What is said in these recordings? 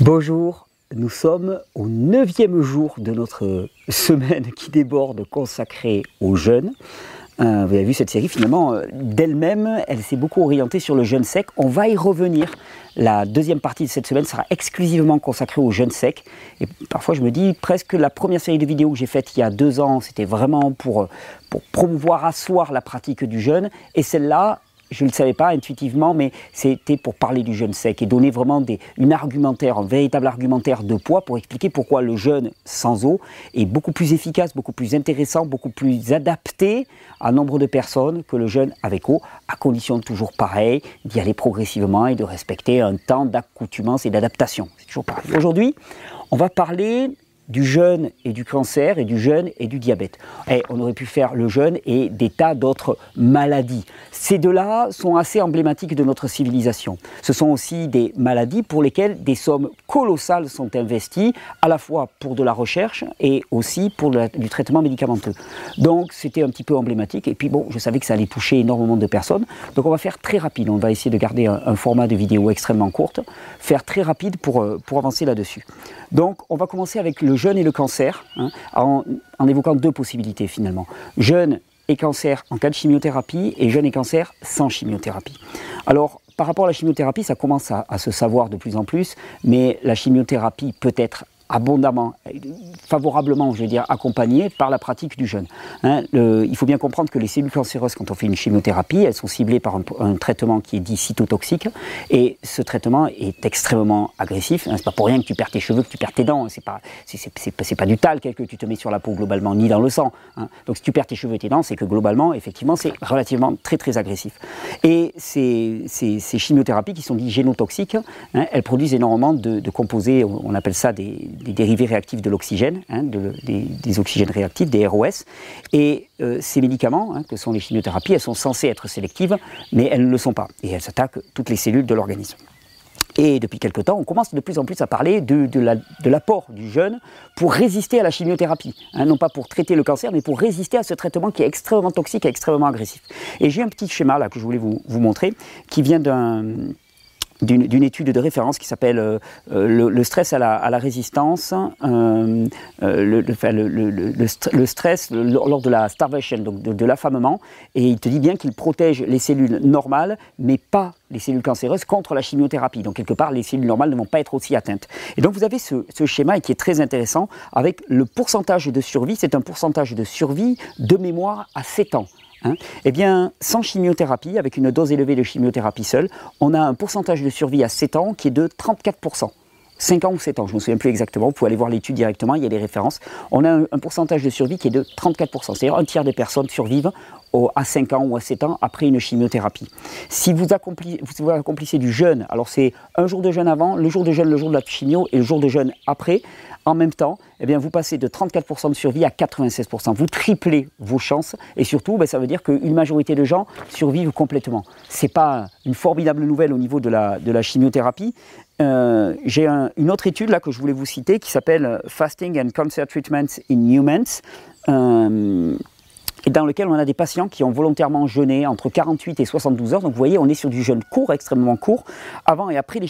Bonjour, nous sommes au neuvième jour de notre semaine qui déborde consacrée aux jeunes. Euh, vous avez vu cette série finalement euh, d'elle-même, elle s'est beaucoup orientée sur le jeûne sec. On va y revenir. La deuxième partie de cette semaine sera exclusivement consacrée au jeûne sec. Et parfois je me dis presque la première série de vidéos que j'ai faite il y a deux ans, c'était vraiment pour, euh, pour promouvoir, asseoir la pratique du jeûne. Et celle-là, je ne le savais pas intuitivement, mais c'était pour parler du jeûne sec et donner vraiment une argumentaire, un véritable argumentaire de poids pour expliquer pourquoi le jeûne sans eau est beaucoup plus efficace, beaucoup plus intéressant, beaucoup plus adapté à nombre de personnes que le jeûne avec eau, à condition toujours pareil, d'y aller progressivement et de respecter un temps d'accoutumance et d'adaptation. C'est toujours pareil. Aujourd'hui, on va parler du jeûne et du cancer et du jeûne et du diabète. Et on aurait pu faire le jeûne et des tas d'autres maladies. Ces deux-là sont assez emblématiques de notre civilisation. Ce sont aussi des maladies pour lesquelles des sommes colossales sont investies, à la fois pour de la recherche et aussi pour du traitement médicamenteux. Donc c'était un petit peu emblématique. Et puis bon, je savais que ça allait toucher énormément de personnes. Donc on va faire très rapide. On va essayer de garder un, format de vidéo extrêmement courte, faire très rapide pour, euh, pour avancer là-dessus. Donc on va commencer avec le jeûne et le cancer, hein, en, évoquant deux possibilités finalement. Jeûne et cancer en cas de chimiothérapie et jeûne et cancer sans chimiothérapie. Alors, par rapport à la chimiothérapie, ça commence à se savoir de plus en plus, mais la chimiothérapie peut être abondamment, favorablement, je veux dire, accompagné par la pratique du jeûne. Hein, il faut bien comprendre que les cellules cancéreuses, quand on fait une chimiothérapie, elles sont ciblées par un, traitement qui est dit cytotoxique, et ce traitement est extrêmement agressif. Hein, c'est pas pour rien que tu perds tes cheveux, que tu perds tes dents. Hein, c'est pas, c'est, pas du talc que tu te mets sur la peau globalement, ni dans le sang. Donc si tu perds tes cheveux et tes dents, c'est que globalement, effectivement, c'est relativement très très agressif. Et ces, chimiothérapies qui sont dites génotoxiques, elles produisent énormément de composés, on appelle ça des des dérivés réactifs de l'oxygène, hein, des, oxygènes réactifs, des ROS. Et euh, ces médicaments, hein, que sont les chimiothérapies, elles sont censées être sélectives, mais elles ne le sont pas. Et elles attaquent toutes les cellules de l'organisme. Et depuis quelque temps, on commence de plus en plus à parler de, l'apport du jeûne pour résister à la chimiothérapie. Hein, non pas pour traiter le cancer, mais pour résister à ce traitement qui est extrêmement toxique et extrêmement agressif. Et j'ai un petit schéma là que je voulais vous montrer, qui vient d'un d'une étude de référence qui s'appelle euh, euh, le, stress à la, résistance, euh, le, le, stress lors de la starvation, donc de, l'affamement, et il te dit bien qu'il protège les cellules normales, mais pas les cellules cancéreuses contre la chimiothérapie. Donc quelque part, les cellules normales ne vont pas être aussi atteintes. Et donc vous avez ce, ce schéma qui est très intéressant avec le pourcentage de survie, c'est un pourcentage de survie de mémoire à 7 ans. Hein, eh bien, sans chimiothérapie, avec une dose élevée de chimiothérapie seule, on a un pourcentage de survie à 7 ans qui est de 34%. 5 ans ou 7 ans, je ne me souviens plus exactement, vous pouvez aller voir l'étude directement, il y a des références. On a un, pourcentage de survie qui est de 34%, c'est-à-dire un tiers des personnes survivent à 5 ans ou à 7 ans après une chimiothérapie. Si vous, vous accomplissez du jeûne, alors c'est un jour de jeûne avant, le jour de jeûne, le jour de la chimio et le jour de jeûne après, en même temps, eh bien, vous passez de 34% de survie à 96%. Vous triplez vos chances et surtout, ben, ça veut dire qu'une majorité de gens survivent complètement. Ce n'est pas une formidable nouvelle au niveau de la, de la chimiothérapie. Euh, j'ai une autre étude là que je voulais vous citer qui s'appelle Fasting and Cancer Treatments in Humans. Euh, et dans lequel on a des patients qui ont volontairement jeûné entre 48 et 72 heures. Donc vous voyez, on est sur du jeûne court, extrêmement court, avant et après les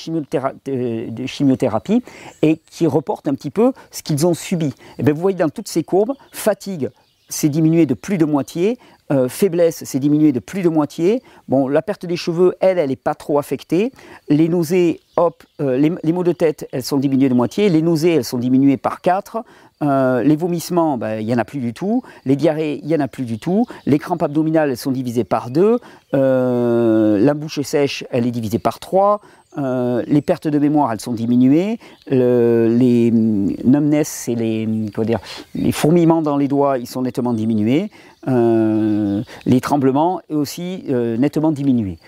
chimiothérapies, et qui reportent un petit peu ce qu'ils ont subi. Et eh bien vous voyez dans toutes ces courbes, fatigue s'est diminué de plus de moitié, euh, faiblesse s'est diminué de plus de moitié. Bon, la perte des cheveux, elle, elle n'est pas trop affectée. Les nausées, hop, euh, les, les, maux de tête, elles sont diminuées de moitié. Les nausées, elles sont diminuées par 4. Euh, les vomissements, ben, il n'y en a plus du tout. Les diarrhées, il n'y en a plus du tout. Les crampes abdominales, sont divisées par deux. Euh, la bouche sèche, elle est divisée par trois. Euh, les pertes de mémoire, elles sont diminuées. les numbness, les, dire, les fourmillements dans les doigts, ils sont nettement diminués. les tremblements, aussi nettement diminués.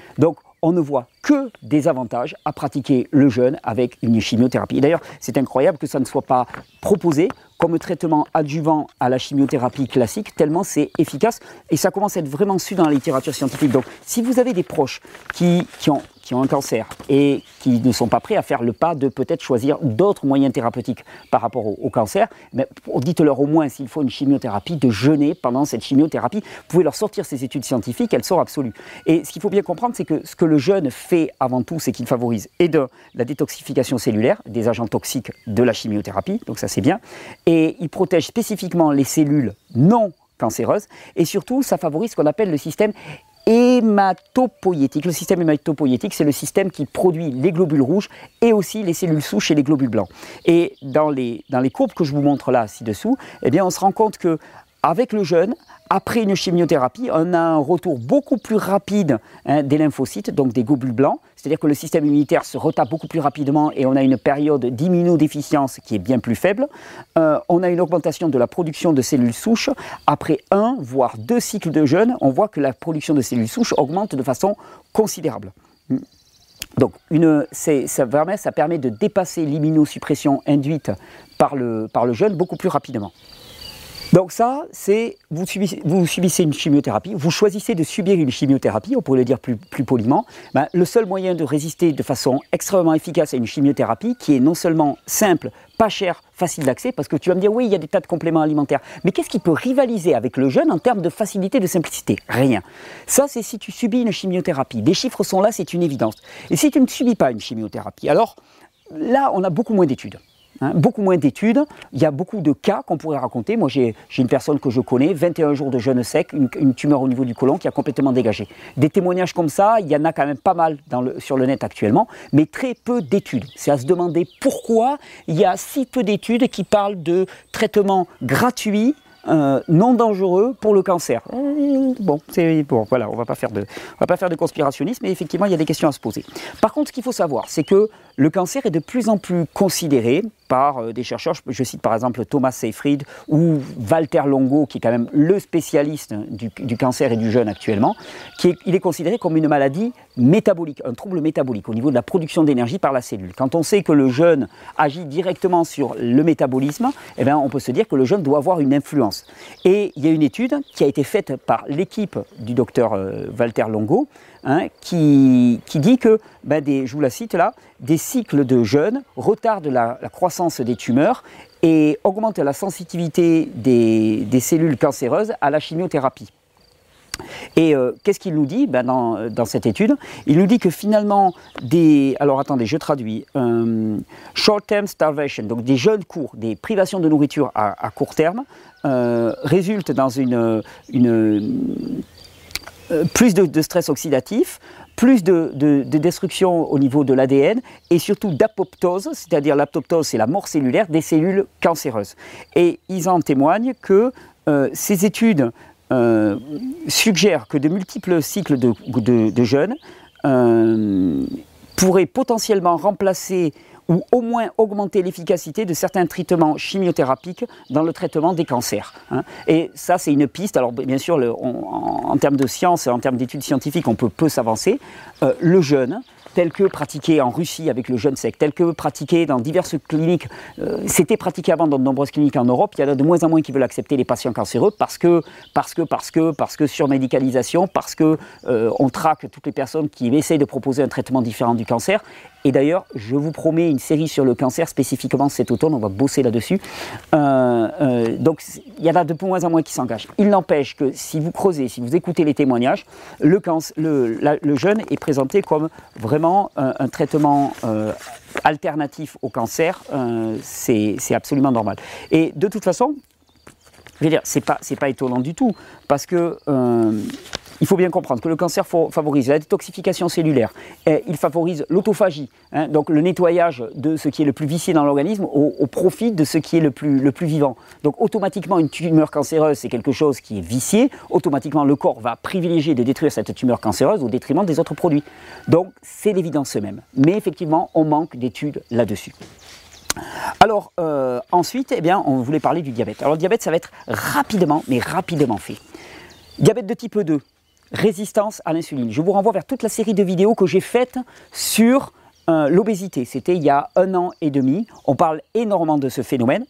On ne voit que des avantages à pratiquer le jeûne avec une chimiothérapie. D'ailleurs, c'est incroyable que ça ne soit pas proposé comme traitement adjuvant à la chimiothérapie classique, tellement c'est efficace et ça commence à être vraiment su dans la littérature scientifique. Donc, si vous avez des proches qui, ont, ont un cancer et qui ne sont pas prêts à faire le pas de peut-être choisir d'autres moyens thérapeutiques par rapport au, cancer, mais dites-leur au moins s'il faut une chimiothérapie, de jeûner pendant cette chimiothérapie. Vous pouvez leur sortir ces études scientifiques, elles sont absolues. Et ce qu'il faut bien comprendre, c'est que ce que le jeûne fait avant tout, c'est qu'il favorise et de la détoxification cellulaire des agents toxiques de la chimiothérapie, donc ça c'est bien, et il protège spécifiquement les cellules non cancéreuses, et surtout ça favorise ce qu'on appelle le système hématopoïétique. Le système hématopoïétique, c'est le système qui produit les globules rouges et aussi les cellules souches et les globules blancs. Et dans les, courbes que je vous montre là, ci-dessous, eh bien, on se rend compte que avec le jeûne, après une chimiothérapie, on a un retour beaucoup plus rapide hein, des lymphocytes, donc des globules blancs. C'est-à-dire que le système immunitaire se retape beaucoup plus rapidement et on a une période d'immunodéficience qui est bien plus faible. Euh, on a une augmentation de la production de cellules souches. Après un, voire deux cycles de jeûne, on voit que la production de cellules souches augmente de façon considérable. Donc, une, ça, permet, ça permet de dépasser l'immunosuppression induite par le, par le jeûne beaucoup plus rapidement. Donc ça, c'est vous subissez, une chimiothérapie, vous choisissez de subir une chimiothérapie, on pourrait le dire plus, plus poliment. Ben, le seul moyen de résister de façon extrêmement efficace à une chimiothérapie, qui est non seulement simple, pas cher, facile d'accès, parce que tu vas me dire oui, il y a des tas de compléments alimentaires, mais qu'est-ce qui peut rivaliser avec le jeûne en termes de facilité, de simplicité? Rien. Ça, c'est si tu subis une chimiothérapie. Des chiffres sont là, c'est une évidence. Et si tu ne subis pas une chimiothérapie, alors là, on a beaucoup moins d'études. Hein, beaucoup moins d'études, il y a beaucoup de cas qu'on pourrait raconter. Moi, j'ai une personne que je connais, 21 jours de jeûne sec, une, tumeur au niveau du côlon qui a complètement dégagé. Des témoignages comme ça, il y en a quand même pas mal sur le net actuellement, mais très peu d'études. C'est à se demander pourquoi il y a si peu d'études qui parlent de traitements gratuits euh, non dangereux pour le cancer. Euh, bon, c'est bon, voilà, on va pas faire de, on va pas faire de conspirationnisme, mais effectivement, il y a des questions à se poser. Par contre, ce qu'il faut savoir, c'est que le cancer est de plus en plus considéré par euh, des chercheurs. Je, cite par exemple Thomas Seyfried ou Walter Longo, qui est quand même le spécialiste du, cancer et du jeûne actuellement. Qui il est considéré comme une maladie métabolique, un trouble métabolique au niveau de la production d'énergie par la cellule. Quand on sait que le jeûne agit directement sur le métabolisme, eh bien, on peut se dire que le jeûne doit avoir une influence. Et il y a une étude qui a été faite par l'équipe du docteur euh, Walter Longo, hein, qui, dit que, ben des, je vous la cite là, des cycles de jeûne retardent la, croissance des tumeurs et augmentent la sensibilité des cellules cancéreuses à la chimiothérapie. Et euh, qu'est-ce qu'il nous dit ben dans, cette étude? Il nous dit que finalement, des. Alors attendez, je traduis. Euh, short-term starvation, donc des jeûnes courts, des privations de nourriture à, court terme, euh, résultent dans une. plus de, stress oxydatif, plus de, de, destruction au niveau de l'ADN et surtout d'apoptose, c'est-à-dire l'apoptose, c'est la mort cellulaire des cellules cancéreuses. Et ils en témoignent que ces études euh, suggère que de multiples cycles de, de, jeûne euh, pourraient potentiellement remplacer ou au moins augmenter l'efficacité de certains traitements chimiothérapiques dans le traitement des cancers. Hein. Et ça, c'est une piste. Alors, bien sûr, en, termes de science, en termes d'études scientifiques, on peut peu s'avancer. Euh, le jeûne, tel que pratiqué en Russie avec le jeûne sec, tel que pratiqué dans diverses cliniques, euh, c'était pratiqué avant dans de nombreuses cliniques en Europe, il y en a de moins en moins qui veulent accepter les patients cancéreux parce que, parce que, parce que, parce que surmédicalisation, parce que euh, on traque toutes les personnes qui essayent de proposer un traitement différent du cancer et d'ailleurs, je vous promets une série sur le cancer spécifiquement cet automne, on va bosser là-dessus. Euh, euh, donc il y en a de moins en moins qui s'engagent. Il n'empêche que si vous creusez, si vous écoutez les témoignages, le, jeûne est présenté comme vraiment un, traitement euh, alternatif au cancer. C'est absolument normal. Et de toute façon, je veux dire, c'est pas, pas étonnant du tout, parce que il faut bien comprendre que le cancer favorise la détoxification cellulaire, il favorise l'autophagie, hein, donc le nettoyage de ce qui est le plus vicié dans l'organisme au, profit de ce qui est le plus, le plus vivant. Donc automatiquement, une tumeur cancéreuse, c'est quelque chose qui est vicié, automatiquement le corps va privilégier de détruire cette tumeur cancéreuse au détriment des autres produits. Donc c'est l'évidence même. Mais effectivement, on manque d'études là-dessus. Alors euh, ensuite, eh bien, on voulait parler du diabète. Alors le diabète, ça va être rapidement, mais rapidement fait. Diabète de type 2, résistance à l'insuline. Je vous renvoie vers toute la série de vidéos que j'ai faites sur euh, l'obésité. C'était il y a un an et demi. On parle énormément de ce phénomène.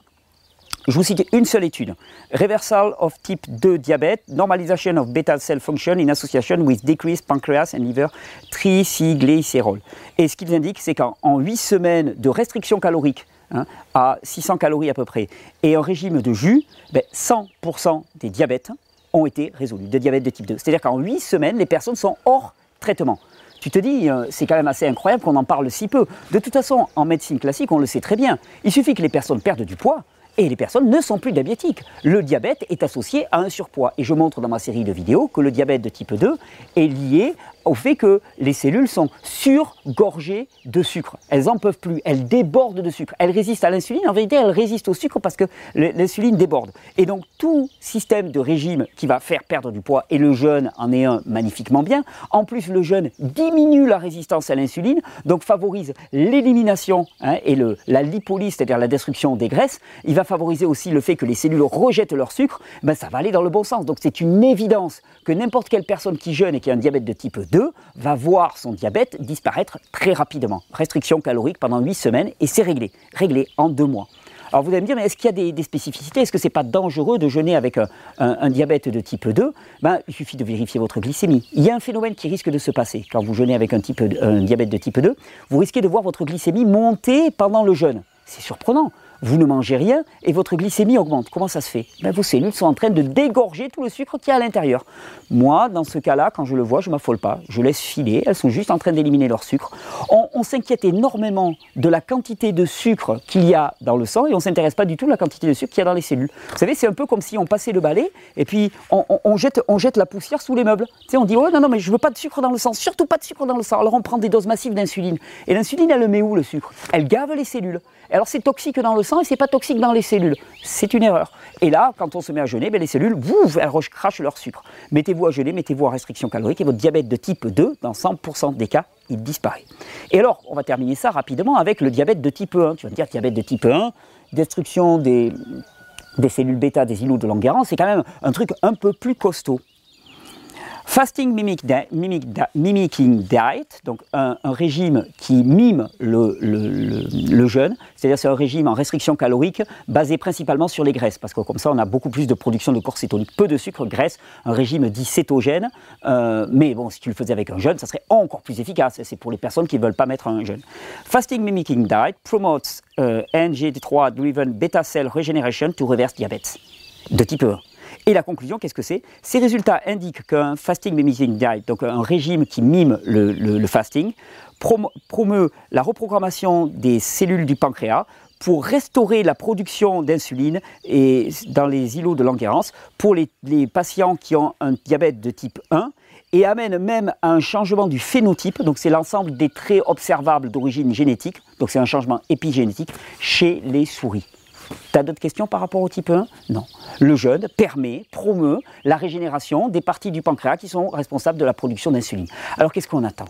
Je vous cite une seule étude. Reversal of type 2 diabète, normalization of beta cell function in association with decreased pancreas and liver triglycerol. Et ce qu'ils indiquent, c'est qu'en 8 semaines de restriction calorique hein, à 600 calories à peu près et un régime de jus, 100% ben, des diabètes ont été résolus, de diabète de type 2. C'est-à-dire qu'en 8 semaines, les personnes sont hors traitement. Tu te dis, euh, c'est quand même assez incroyable qu'on en parle si peu. De toute façon, en médecine classique, on le sait très bien. Il suffit que les personnes perdent du poids et les personnes ne sont plus diabétiques. Le diabète est associé à un surpoids. Et je montre dans ma série de vidéos que le diabète de type 2 est lié au fait que les cellules sont surgorgées de sucre. Elles n'en peuvent plus, elles débordent de sucre. Elles résistent à l'insuline, en vérité elles résistent au sucre parce que l'insuline déborde. Et donc tout système de régime qui va faire perdre du poids, et le jeûne en est un magnifiquement bien, en plus le jeûne diminue la résistance à l'insuline, donc favorise l'élimination hein, et la lipolyse, c'est-à-dire la destruction des graisses, il va favoriser aussi le fait que les cellules rejettent leur sucre, ben ça va aller dans le bon sens. Donc c'est une évidence que n'importe quelle personne qui jeûne et qui a un diabète de type 2 va voir son diabète disparaître très rapidement. Restriction calorique pendant 8 semaines et c'est réglé, réglé en 2 mois. Alors vous allez me dire, mais est-ce qu'il y a des, spécificités? Est-ce que ce n'est pas dangereux de jeûner avec un, diabète de type 2 ben, Il suffit de vérifier votre glycémie. Il y a un phénomène qui risque de se passer quand vous jeûnez avec un diabète de type 2. Vous risquez de voir votre glycémie monter pendant le jeûne. C'est surprenant vous ne mangez rien et votre glycémie augmente. Comment ça se fait? Ben, Vos cellules sont en train de dégorger tout le sucre qui est à l'intérieur. Moi, dans ce cas-là, quand je le vois, je m'affole pas. Je laisse filer. Elles sont juste en train d'éliminer leur sucre. S'inquiète énormément de la quantité de sucre qu'il y a dans le sang et on ne s'intéresse pas du tout à la quantité de sucre qu'il y a dans les cellules. Vous savez, c'est un peu comme si on passait le balai et puis on, jette, on jette la poussière sous les meubles. Tu sais, on dit, oh non, non, mais je veux pas de sucre dans le sang, surtout pas de sucre dans le sang. Alors on prend des doses massives d'insuline. Et l'insuline, elle le met où le sucre? Elle gave les cellules. Alors c'est toxique dans le sang et c'est pas toxique dans les cellules. C'est une erreur. Et là, quand on se met à jeûner, ben, les cellules, vous, elles crachent leur sucre. Mettez-vous à jeûner, mettez-vous en restriction calorique et votre diabète de type 2, dans 100% des cas, il disparaît. Et alors, on va terminer ça rapidement avec le diabète de type 1. Tu vas me dire, diabète de type 1, destruction des, cellules bêta des îlots de Langerhans, c'est quand même un truc un peu plus costaud. Fasting mimic mimicking diet, donc un, régime qui mime le, jeûne, c'est-à-dire c'est un régime en restriction calorique basé principalement sur les graisses, parce que comme ça on a beaucoup plus de production de corps cétonique, peu de sucre, graisse, un régime dit cétogène, euh, mais bon, si tu le faisais avec un jeûne, ça serait encore plus efficace, c'est pour les personnes qui ne veulent pas mettre un jeûne. Fasting mimicking diet promotes uh, NG3-driven beta cell regeneration to reverse diabetes de type 1. Et la conclusion, qu'est-ce que c'est? Ces résultats indiquent qu'un fasting mimicking diet, donc un régime qui mime le, fasting, promeut la reprogrammation des cellules du pancréas pour restaurer la production d'insuline et dans les îlots de Langerhans pour les, patients qui ont un diabète de type 1 et amène même à un changement du phénotype, donc c'est l'ensemble des traits observables d'origine génétique, donc c'est un changement épigénétique chez les souris. Tu as d'autres questions par rapport au type 1 Non. Le jeûne permet, promeut la régénération des parties du pancréas qui sont responsables de la production d'insuline. Alors qu'est-ce qu'on attend?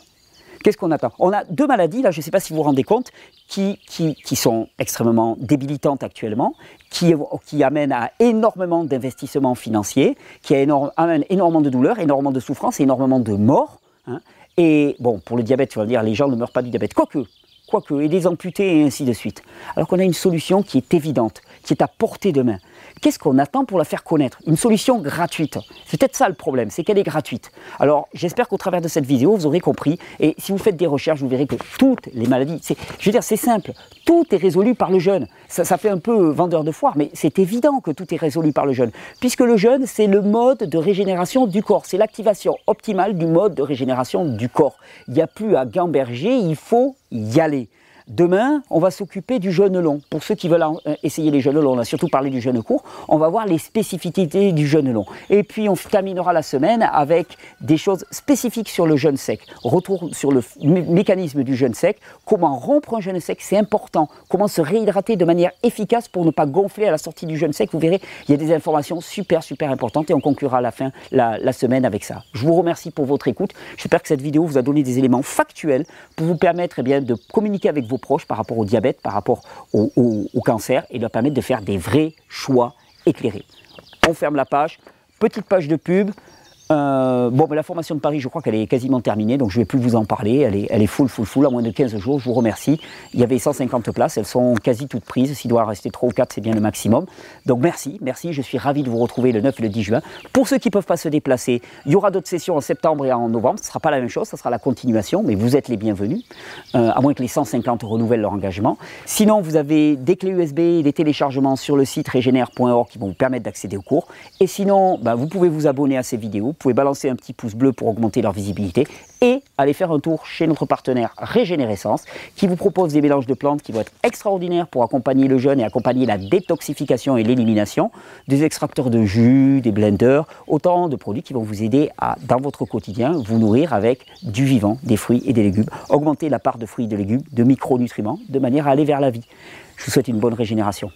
Qu'est-ce qu'on attend? On a deux maladies, là, je ne sais pas si vous vous rendez compte, qui, qui, sont extrêmement débilitantes actuellement, qui, qui amènent à énormément d'investissements financiers, qui amènent énormément de douleurs, énormément de souffrances énormément de morts. Hein. Et bon, pour le diabète, tu vas dire, les gens ne meurent pas du diabète. Quoique, quoique, et des amputés et ainsi de suite. Alors qu'on a une solution qui est évidente, qui est à portée de main. Qu'est-ce qu'on attend pour la faire connaître? Une solution gratuite. C'est peut-être ça le problème, c'est qu'elle est gratuite. Alors j'espère qu'au travers de cette vidéo, vous aurez compris. Et si vous faites des recherches, vous verrez que toutes les maladies, je veux dire, c'est simple, tout est résolu par le jeûne. Ça, ça fait un peu vendeur de foire, mais c'est évident que tout est résolu par le jeûne. Puisque le jeûne, c'est le mode de régénération du corps. C'est l'activation optimale du mode de régénération du corps. Il n'y a plus à gamberger, il faut y aller. Demain, on va s'occuper du jeûne long. Pour ceux qui veulent euh, essayer les jeûnes longs, on a surtout parlé du jeûne court, on va voir les spécificités du jeûne long. Et puis, on terminera la semaine avec des choses spécifiques sur le jeûne sec. Retour sur le mécanisme du jeûne sec, comment rompre un jeûne sec, c'est important. Comment se réhydrater de manière efficace pour ne pas gonfler à la sortie du jeûne sec. Vous verrez, il y a des informations super, super importantes et on conclura à la fin la, semaine avec ça. Je vous remercie pour votre écoute. J'espère que cette vidéo vous a donné des éléments factuels pour vous permettre eh bien, de communiquer avec vos proches par rapport au diabète, par rapport au, cancer, et leur permettre de faire des vrais choix éclairés. On ferme la page, petite page de pub, Euh, bon, mais la formation de Paris, je crois qu'elle est quasiment terminée, donc je ne vais plus vous en parler. Elle est, full, full, full, à moins de 15 jours. Je vous remercie. Il y avait 150 places, elles sont quasi toutes prises. S'il doit rester 3 ou 4, c'est bien le maximum. Donc merci, merci. Je suis ravi de vous retrouver le 9 et le 10 juin. Pour ceux qui ne peuvent pas se déplacer, il y aura d'autres sessions en septembre et en novembre. Ce ne sera pas la même chose, ce sera la continuation, mais vous êtes les bienvenus, euh, à moins que les 150 renouvellent leur engagement. Sinon, vous avez des clés USB et des téléchargements sur le site régénère.org qui vont vous permettre d'accéder au cours. Et sinon, bah, vous pouvez vous abonner à ces vidéos, pouvez balancer un petit pouce bleu pour augmenter leur visibilité et aller faire un tour chez notre partenaire Régénérescence qui vous propose des mélanges de plantes qui vont être extraordinaires pour accompagner le jeûne et accompagner la détoxification et l'élimination, des extracteurs de jus, des blenders, autant de produits qui vont vous aider à, dans votre quotidien, vous nourrir avec du vivant, des fruits et des légumes, augmenter la part de fruits et de légumes, de micronutriments, de manière à aller vers la vie. Je vous souhaite une bonne régénération.